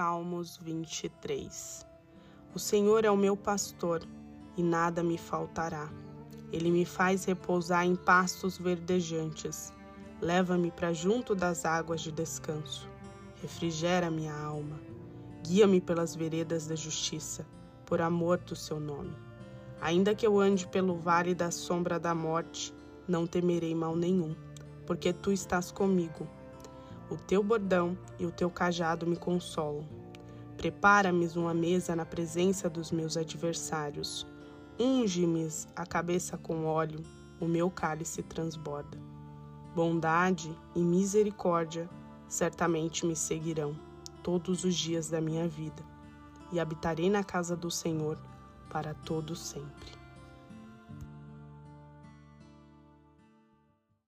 Salmos 23 O Senhor é o meu pastor e nada me faltará. Ele me faz repousar em pastos verdejantes. Leva-me para junto das águas de descanso. Refrigera minha alma. Guia-me pelas veredas da justiça, por amor do seu nome. Ainda que eu ande pelo vale da sombra da morte, não temerei mal nenhum, porque tu estás comigo o teu bordão e o teu cajado me consolam. Prepara-me uma mesa na presença dos meus adversários. Unge-me a cabeça com óleo, o meu cálice transborda. Bondade e misericórdia certamente me seguirão todos os dias da minha vida, e habitarei na casa do Senhor para todo sempre.